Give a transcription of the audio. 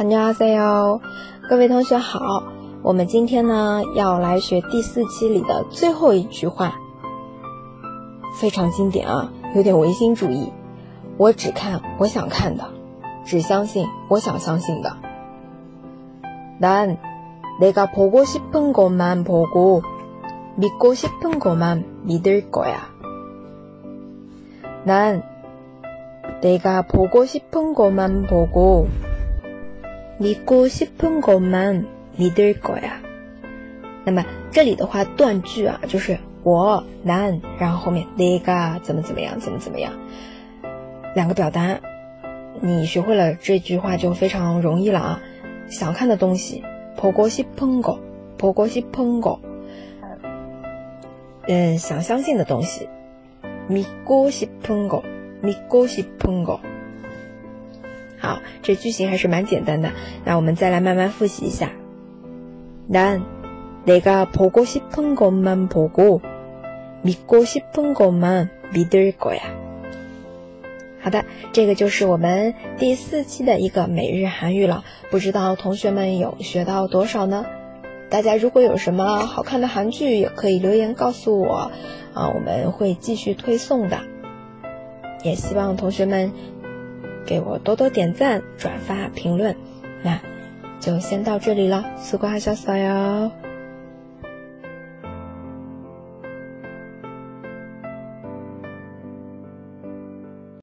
안녕하세요，各位同学好。我们今天呢要来学第四期里的最后一句话，非常经典啊，有点唯心主义。我只看我想看的，只相信我想相信的。난내가보고싶은것만보고믿고싶은것만믿을거야난내가보고싶은것만보고 믿고싶은것만믿을거 야。 那么这里的话断句啊，就是我难，然后后面那个怎么怎么样，怎么怎么样，两个表单，你学会了这句话就非常容易了啊。想看的东西，보고싶은 거， 보고싶은 거， 嗯，想相信的东西，믿고싶은 거， 믿고싶은 거。 好，这句型还是蛮简单的。那我们再来慢慢复习一下。난내가보고싶은것만보고믿고싶은것만믿을거 야。 好的，这个就是我们第四期的一个每日韩语了。不知道同学们有学到多少呢？大家如果有什么好看的韩剧，也可以留言告诉我啊，我们会继续推送的。也希望同学们。 给我多多点赞、转发、评论，那就先到这里了，吃瓜小嫂哟。